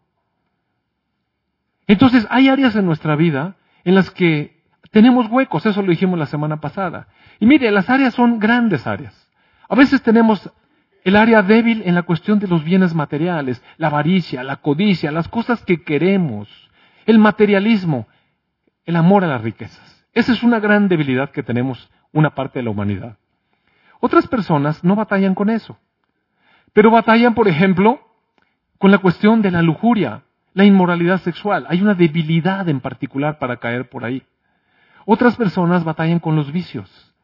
Entonces, hay áreas en nuestra vida en las que tenemos huecos, eso lo dijimos la semana pasada. Y mire, las áreas son grandes áreas. A veces tenemos el área débil en la cuestión de los bienes materiales, la avaricia, la codicia, las cosas que queremos, el materialismo, el amor a las riquezas. Esa es una gran debilidad que tenemos una parte de la humanidad. Otras personas no batallan con eso, pero batallan, por ejemplo, con la cuestión de la lujuria, la inmoralidad sexual. Hay una debilidad en particular para caer por ahí. Otras personas batallan con los vicios.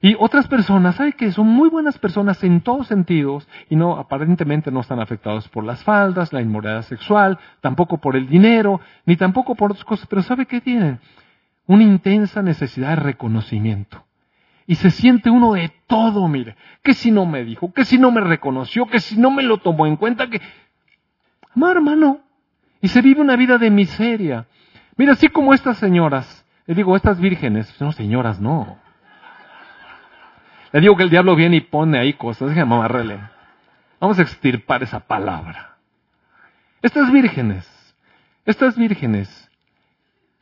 Y otras personas, ¿sabe que son muy buenas personas en todos sentidos y no, aparentemente no están afectados por las faldas, la inmoralidad sexual, tampoco por el dinero, ni tampoco por otras cosas, pero ¿sabe qué tienen? Una intensa necesidad de reconocimiento. Y se siente uno de todo, mire, que si no me dijo, que si no me reconoció, que si no me lo tomó en cuenta, que... Amado hermano, y se vive una vida de miseria. Mira, así como estas señoras le digo, estas vírgenes, no señoras, no. Le digo que el diablo viene y pone ahí cosas, déjame amarrele. Vamos a extirpar esa palabra. Estas vírgenes, estas vírgenes,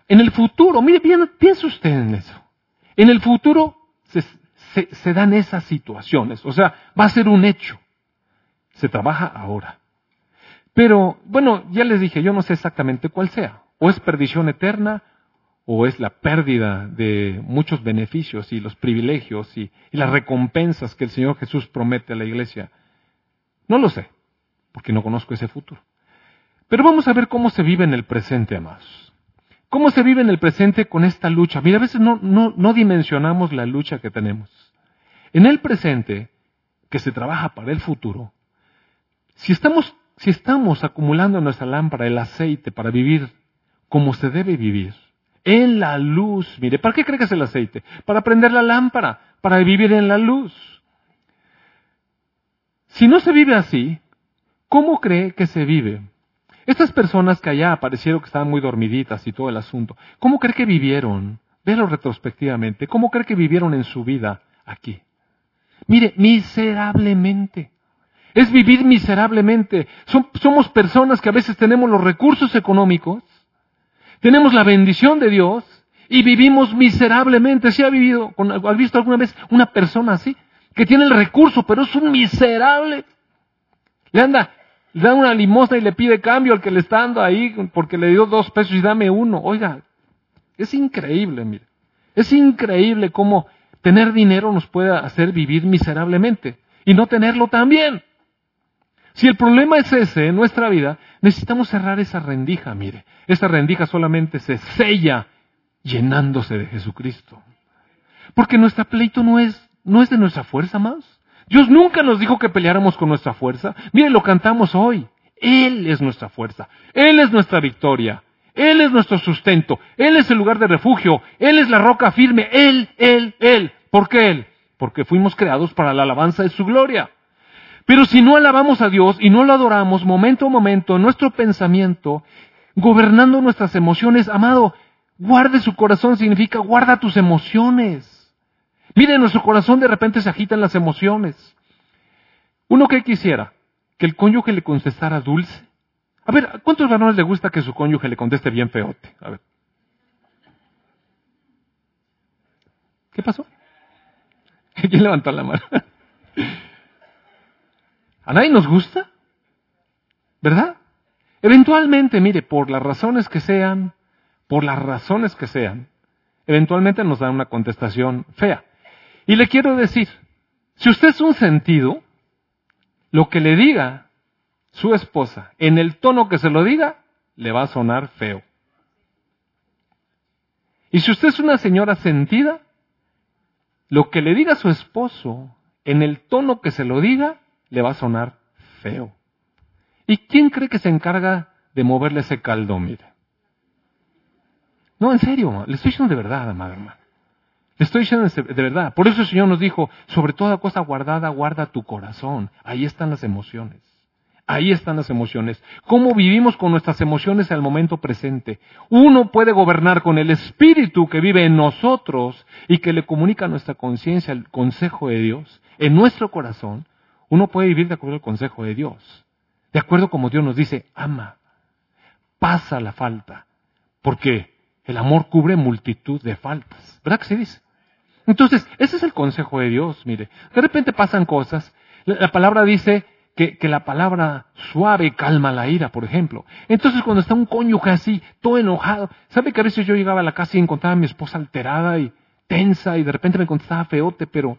en el futuro, mire, bien, piense usted en eso. En el futuro se, se dan esas situaciones, o sea, va a ser un hecho. Se trabaja ahora. Pero, bueno, ya les dije, yo no sé exactamente cuál sea. O es perdición eterna, o es la pérdida de muchos beneficios y los privilegios y, las recompensas que el Señor Jesús promete a la iglesia? No lo sé, porque no conozco ese futuro. Pero vamos a ver cómo se vive en el presente, amados. ¿Cómo se vive en el presente con esta lucha? Mira, a veces no, no, no dimensionamos la lucha que tenemos. En el presente, que se trabaja para el futuro, si estamos, si estamos acumulando en nuestra lámpara el aceite para vivir como se debe vivir, en la luz, mire, ¿para qué cree que es el aceite? Para prender la lámpara, para vivir en la luz. Si no se vive así, ¿cómo cree que se vive? Estas personas que allá aparecieron que estaban muy dormiditas y todo el asunto, ¿cómo cree que vivieron? Velo retrospectivamente. ¿Cómo cree que vivieron en su vida aquí? Mire, miserablemente. Es vivir miserablemente. somos personas que a veces tenemos los recursos económicos, tenemos la bendición de Dios y vivimos miserablemente. ¿Sí ha vivido, has visto alguna vez una persona así? Que tiene el recurso, pero es un miserable. Le anda le da una limosna y le pide cambio al que le está dando ahí porque le dio dos pesos y dame uno. Oiga, es increíble, mire. Es increíble cómo tener dinero nos puede hacer vivir miserablemente y no tenerlo también. Si el problema es ese en nuestra vida, necesitamos cerrar esa rendija, mire. Esa rendija solamente se sella llenándose de Jesucristo. Porque nuestra pleito no es, no es de nuestra fuerza más. Dios nunca nos dijo que peleáramos con nuestra fuerza. Mire, lo cantamos hoy. Él es nuestra fuerza. Él es nuestra victoria. Él es nuestro sustento. Él es el lugar de refugio. Él es la roca firme. Él, Él, Él. ¿Por qué Él? Porque fuimos creados para la alabanza de su gloria. Pero si no alabamos a Dios y no lo adoramos momento a momento, nuestro pensamiento, gobernando nuestras emociones, amado, guarde su corazón significa guarda tus emociones. Mire, nuestro corazón de repente se agitan las emociones. Uno que quisiera que el cónyuge le contestara dulce. A ver, ¿cuántos varones le gusta que su cónyuge le conteste bien feote? A ver. ¿Qué pasó? ¿Quién levantó la mano? ¿A nadie nos gusta? ¿Verdad? Eventualmente, mire, por las razones que sean, por las razones que sean, eventualmente nos dan una contestación fea. Y le quiero decir, si usted es un sentido, lo que le diga su esposa, en el tono que se lo diga, le va a sonar feo. Y si usted es una señora sentida, lo que le diga su esposo, en el tono que se lo diga, le va a sonar feo. ¿Y quién cree que se encarga de moverle ese caldo, mire? No, en serio, le estoy diciendo de verdad, amada hermana. Estoy diciendo de verdad. Por eso el Señor nos dijo, sobre toda cosa guardada, guarda tu corazón. Ahí están las emociones. Ahí están las emociones. ¿Cómo vivimos con nuestras emociones al momento presente? Uno puede gobernar con el Espíritu que vive en nosotros y que le comunica a nuestra conciencia el consejo de Dios. En nuestro corazón, uno puede vivir de acuerdo al consejo de Dios. De acuerdo como Dios nos dice, ama, pasa la falta. Porque el amor cubre multitud de faltas. ¿Verdad que se dice? Entonces, ese es el consejo de Dios, mire. De repente pasan cosas. La, palabra dice que, que, la palabra suave calma la ira, por ejemplo. Entonces, cuando está un cónyuge así, todo enojado, ¿sabe que a veces yo llegaba a la casa y encontraba a mi esposa alterada y tensa y de repente me contestaba feote, pero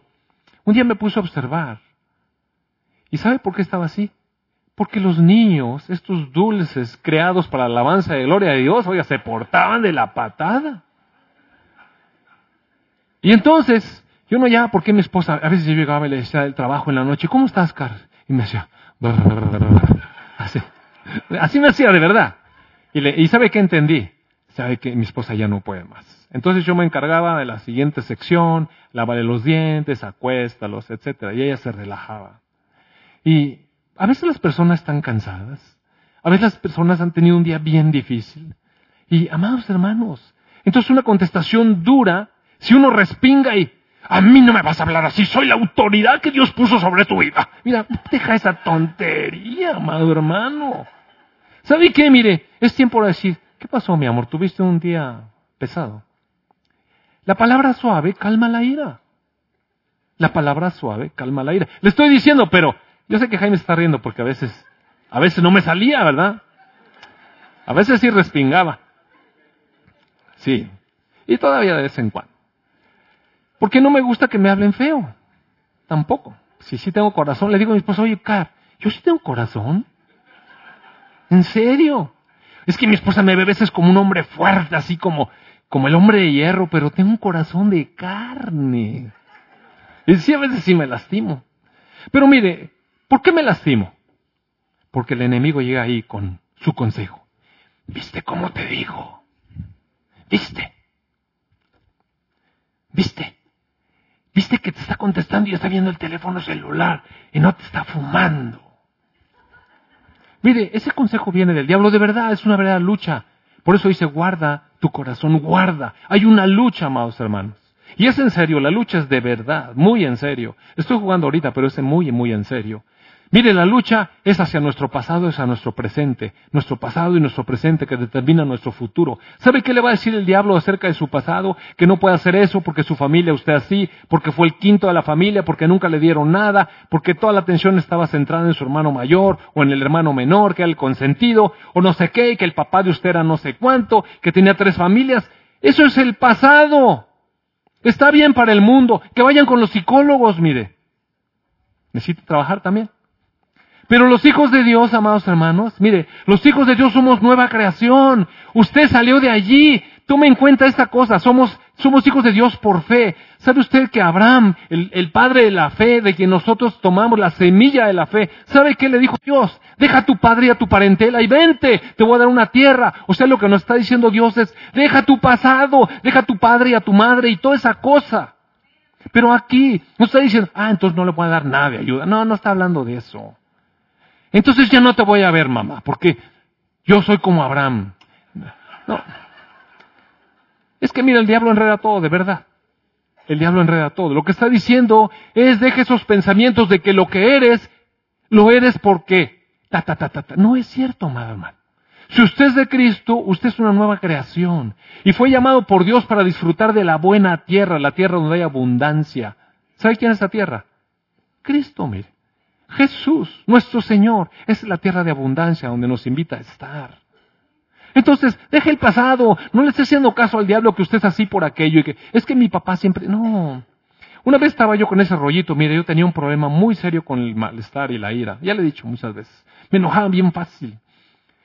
un día me puse a observar. ¿Y sabe por qué estaba así? Porque los niños, estos dulces creados para la alabanza de gloria de Dios, oiga, se portaban de la patada. Y entonces, yo no ya, porque mi esposa, a veces yo llegaba y le decía el trabajo en la noche, ¿cómo estás, Carl? Y me decía, así, así me hacía de verdad. Y, le, y ¿sabe qué entendí? Sabe que mi esposa ya no puede más. Entonces yo me encargaba de la siguiente sección, lavarle los dientes, acuéstalos, etcétera, y ella se relajaba. Y a veces las personas están cansadas, a veces las personas han tenido un día bien difícil. Y, amados hermanos, entonces una contestación dura si uno respinga y a mí no me vas a hablar así, soy la autoridad que Dios puso sobre tu vida. Mira, deja esa tontería, amado hermano. ¿Sabe qué? Mire, es tiempo de decir, ¿qué pasó, mi amor? ¿Tuviste un día pesado? La palabra suave calma la ira. La palabra suave calma la ira. Le estoy diciendo, pero yo sé que Jaime está riendo porque a veces, a veces no me salía, ¿verdad? A veces sí respingaba. Sí. Y todavía de vez en cuando. Porque no me gusta que me hablen feo. Tampoco. Si sí tengo corazón, le digo a mi esposa, oye, Car, yo sí tengo corazón. ¿En serio? Es que mi esposa me ve a veces como un hombre fuerte, así como, como el hombre de hierro, pero tengo un corazón de carne. Y sí, a veces sí me lastimo. Pero mire, ¿por qué me lastimo? Porque el enemigo llega ahí con su consejo. ¿Viste cómo te digo? ¿Viste? ¿Viste? ¿Viste que te está contestando y está viendo el teléfono celular y no te está fumando? Mire, ese consejo viene del diablo, de verdad, es una verdadera lucha. Por eso dice, guarda tu corazón, guarda. Hay una lucha, amados hermanos. Y es en serio, la lucha es de verdad, muy en serio. Estoy jugando ahorita, pero es muy, muy en serio. Mire, la lucha es hacia nuestro pasado, es hacia nuestro presente. Nuestro pasado y nuestro presente que determina nuestro futuro. ¿Sabe qué le va a decir el diablo acerca de su pasado? Que no puede hacer eso porque su familia, usted así, porque fue el quinto de la familia, porque nunca le dieron nada, porque toda la atención estaba centrada en su hermano mayor o en el hermano menor, que era el consentido, o no sé qué, que el papá de usted era no sé cuánto, que tenía tres familias. Eso es el pasado. Está bien para el mundo. Que vayan con los psicólogos, mire. Necesita trabajar también. Pero los hijos de Dios, amados hermanos, mire, los hijos de Dios somos nueva creación. Usted salió de allí. Tome en cuenta esta cosa. Somos, somos hijos de Dios por fe. ¿Sabe usted que Abraham, el, el, padre de la fe, de quien nosotros tomamos la semilla de la fe, ¿sabe qué le dijo Dios? Deja a tu padre y a tu parentela y vente, te voy a dar una tierra. O sea, lo que nos está diciendo Dios es, deja tu pasado, deja a tu padre y a tu madre y toda esa cosa. Pero aquí no está diciendo, ah, entonces no le puedo dar nada de ayuda. No, no está hablando de eso. Entonces ya no te voy a ver, mamá, porque yo soy como Abraham. No. Es que mira, el diablo enreda todo, de verdad. El diablo enreda todo. Lo que está diciendo es deje esos pensamientos de que lo que eres, lo eres porque. Ta, ta, ta, ta, ta. No es cierto, amado hermano. Si usted es de Cristo, usted es una nueva creación. Y fue llamado por Dios para disfrutar de la buena tierra, la tierra donde hay abundancia. ¿Sabe quién es esa tierra? Cristo, mire. Jesús, nuestro Señor, es la tierra de abundancia donde nos invita a estar. Entonces, deje el pasado, no le esté haciendo caso al diablo que usted es así por aquello y que es que mi papá siempre, no. Una vez estaba yo con ese rollito, mire, yo tenía un problema muy serio con el malestar y la ira, ya le he dicho muchas veces, me enojaba bien fácil.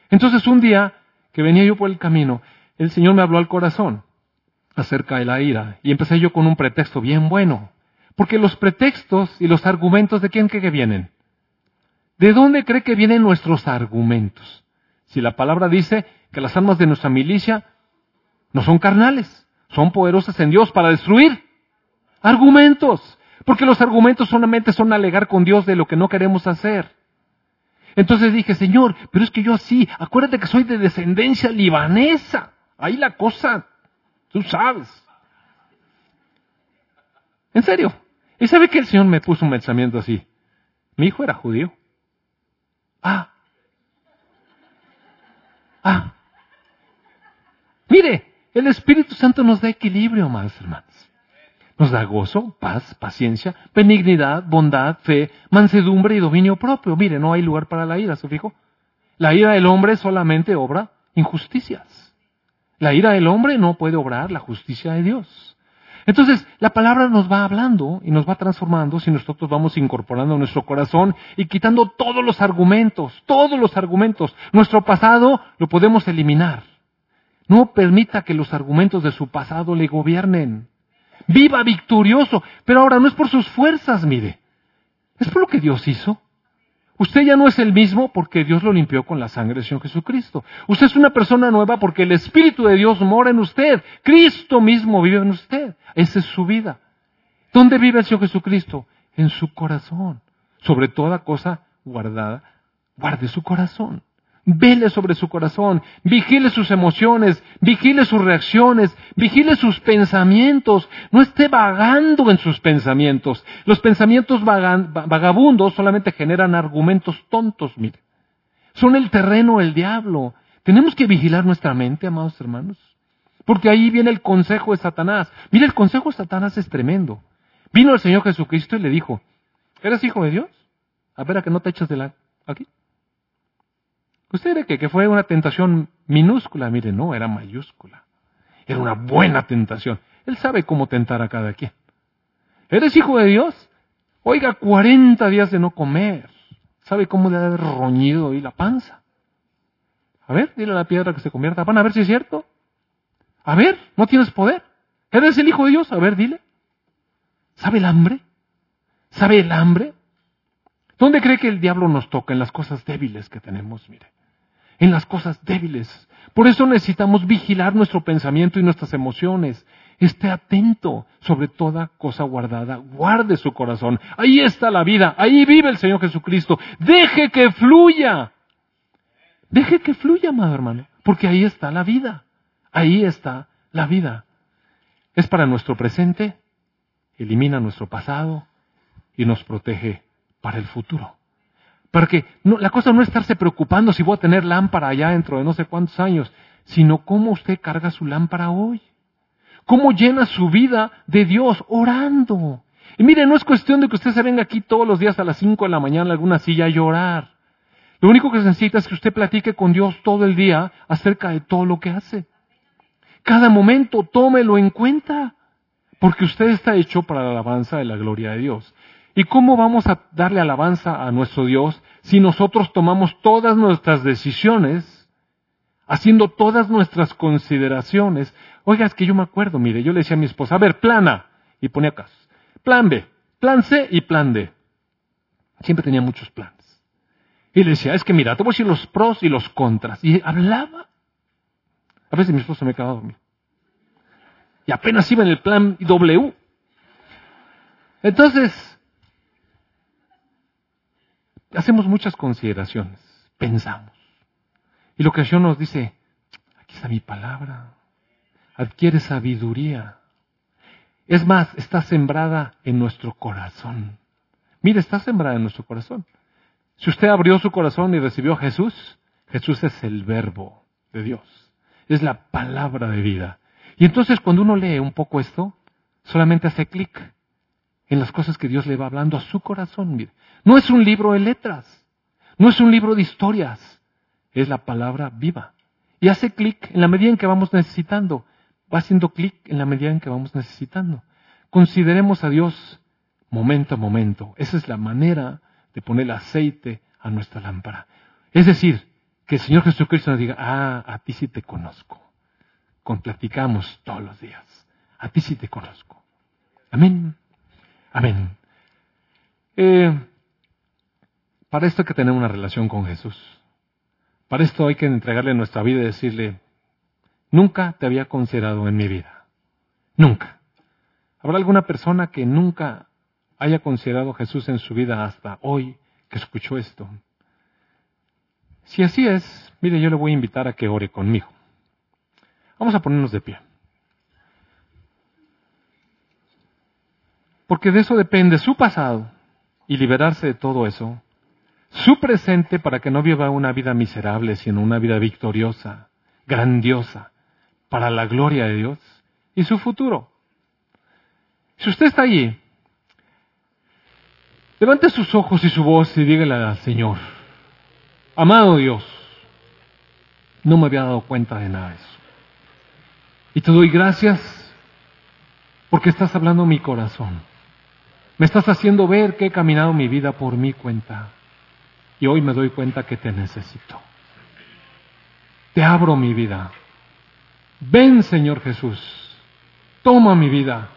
Entonces un día que venía yo por el camino, el Señor me habló al corazón acerca de la ira y empecé yo con un pretexto bien bueno. Porque los pretextos y los argumentos de quién cree que vienen? ¿De dónde cree que vienen nuestros argumentos? Si la palabra dice que las armas de nuestra milicia no son carnales, son poderosas en Dios para destruir argumentos. Porque los argumentos solamente son alegar con Dios de lo que no queremos hacer. Entonces dije, Señor, pero es que yo así, acuérdate que soy de descendencia libanesa. Ahí la cosa, tú sabes. En serio. ¿Y sabe que el Señor me puso un pensamiento así? Mi hijo era judío. Ah. Ah. Mire, el Espíritu Santo nos da equilibrio, amados hermanos. Nos da gozo, paz, paciencia, benignidad, bondad, fe, mansedumbre y dominio propio. Mire, no hay lugar para la ira, ¿se fijó? La ira del hombre solamente obra injusticias. La ira del hombre no puede obrar la justicia de Dios. Entonces, la palabra nos va hablando y nos va transformando si nosotros vamos incorporando nuestro corazón y quitando todos los argumentos, todos los argumentos. Nuestro pasado lo podemos eliminar. No permita que los argumentos de su pasado le gobiernen. Viva victorioso, pero ahora no es por sus fuerzas, mire. Es por lo que Dios hizo. Usted ya no es el mismo porque Dios lo limpió con la sangre del Señor Jesucristo. Usted es una persona nueva porque el Espíritu de Dios mora en usted. Cristo mismo vive en usted. Esa es su vida. ¿Dónde vive el Señor Jesucristo? En su corazón. Sobre toda cosa guardada, guarde su corazón. Vele sobre su corazón, vigile sus emociones, vigile sus reacciones, vigile sus pensamientos. No esté vagando en sus pensamientos. Los pensamientos vagabundos solamente generan argumentos tontos, mire. Son el terreno del diablo. Tenemos que vigilar nuestra mente, amados hermanos. Porque ahí viene el consejo de Satanás. Mire, el consejo de Satanás es tremendo. Vino el Señor Jesucristo y le dijo, ¿eres hijo de Dios? A ver a que no te eches de la... aquí. ¿Usted cree que, que fue una tentación minúscula? Mire, no, era mayúscula. Era una buena tentación. Él sabe cómo tentar a cada quien. ¿Eres hijo de Dios? Oiga, 40 días de no comer. ¿Sabe cómo le ha roñido ahí la panza? A ver, dile a la piedra que se convierta. Van a ver si es cierto. A ver, no tienes poder. ¿Eres el Hijo de Dios? A ver, dile. ¿Sabe el hambre? ¿Sabe el hambre? ¿Dónde cree que el diablo nos toca? En las cosas débiles que tenemos, mire. En las cosas débiles. Por eso necesitamos vigilar nuestro pensamiento y nuestras emociones. Esté atento sobre toda cosa guardada. Guarde su corazón. Ahí está la vida. Ahí vive el Señor Jesucristo. Deje que fluya. Deje que fluya, amado hermano. Porque ahí está la vida. Ahí está la vida. Es para nuestro presente, elimina nuestro pasado y nos protege para el futuro. Porque la cosa no es estarse preocupando si voy a tener lámpara allá dentro de no sé cuántos años, sino cómo usted carga su lámpara hoy. Cómo llena su vida de Dios orando. Y mire, no es cuestión de que usted se venga aquí todos los días a las 5 de la mañana a alguna silla a llorar. Lo único que se necesita es que usted platique con Dios todo el día acerca de todo lo que hace. Cada momento tómelo en cuenta, porque usted está hecho para la alabanza de la gloria de Dios. ¿Y cómo vamos a darle alabanza a nuestro Dios si nosotros tomamos todas nuestras decisiones, haciendo todas nuestras consideraciones? Oiga, es que yo me acuerdo, mire, yo le decía a mi esposa, a ver, plana, y ponía acá, plan B, plan C y plan D. Siempre tenía muchos planes. Y le decía, es que mira, te voy a decir los pros y los contras. Y hablaba. A veces mi esposa me quedaba dormir. Y apenas iba en el plan W. Entonces, hacemos muchas consideraciones, pensamos. Y lo que el Señor nos dice, aquí está mi palabra, adquiere sabiduría. Es más, está sembrada en nuestro corazón. Mire, está sembrada en nuestro corazón. Si usted abrió su corazón y recibió a Jesús, Jesús es el verbo de Dios. Es la palabra de vida. Y entonces cuando uno lee un poco esto, solamente hace clic en las cosas que Dios le va hablando a su corazón. No es un libro de letras, no es un libro de historias, es la palabra viva. Y hace clic en la medida en que vamos necesitando, va haciendo clic en la medida en que vamos necesitando. Consideremos a Dios momento a momento. Esa es la manera de poner aceite a nuestra lámpara. Es decir, que el Señor Jesucristo nos diga, ah, a ti sí te conozco. Con platicamos todos los días. A ti sí te conozco. Amén. Amén. Eh, para esto hay que tener una relación con Jesús. Para esto hay que entregarle nuestra vida y decirle, nunca te había considerado en mi vida. Nunca. ¿Habrá alguna persona que nunca haya considerado a Jesús en su vida hasta hoy que escuchó esto? Si así es, mire, yo le voy a invitar a que ore conmigo. Vamos a ponernos de pie. Porque de eso depende su pasado y liberarse de todo eso su presente para que no viva una vida miserable, sino una vida victoriosa, grandiosa, para la gloria de Dios, y su futuro. Si usted está allí, levante sus ojos y su voz y dígale al Señor, amado Dios, no me había dado cuenta de nada de eso. Y te doy gracias porque estás hablando mi corazón. Me estás haciendo ver que he caminado mi vida por mi cuenta y hoy me doy cuenta que te necesito. Te abro mi vida. Ven, Señor Jesús. Toma mi vida.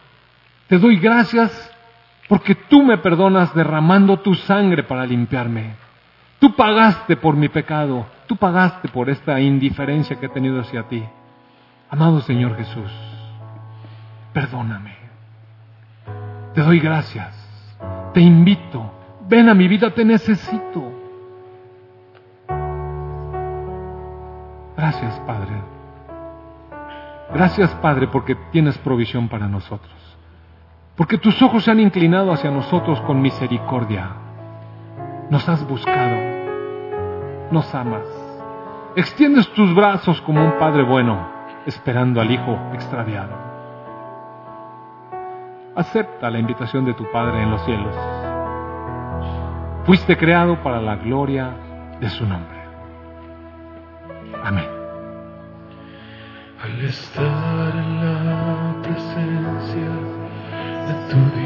Te doy gracias porque tú me perdonas derramando tu sangre para limpiarme. Tú pagaste por mi pecado. Tú pagaste por esta indiferencia que he tenido hacia ti. Amado Señor Jesús, perdóname. Te doy gracias. Te invito. Ven a mi vida, te necesito. Gracias, Padre. Gracias, Padre, porque tienes provisión para nosotros. Porque tus ojos se han inclinado hacia nosotros con misericordia. Nos has buscado. Nos amas. Extiendes tus brazos como un Padre bueno, esperando al Hijo extraviado. Acepta la invitación de tu Padre en los cielos. Fuiste creado para la gloria de su nombre. Amén. Al estar en la presencia de tu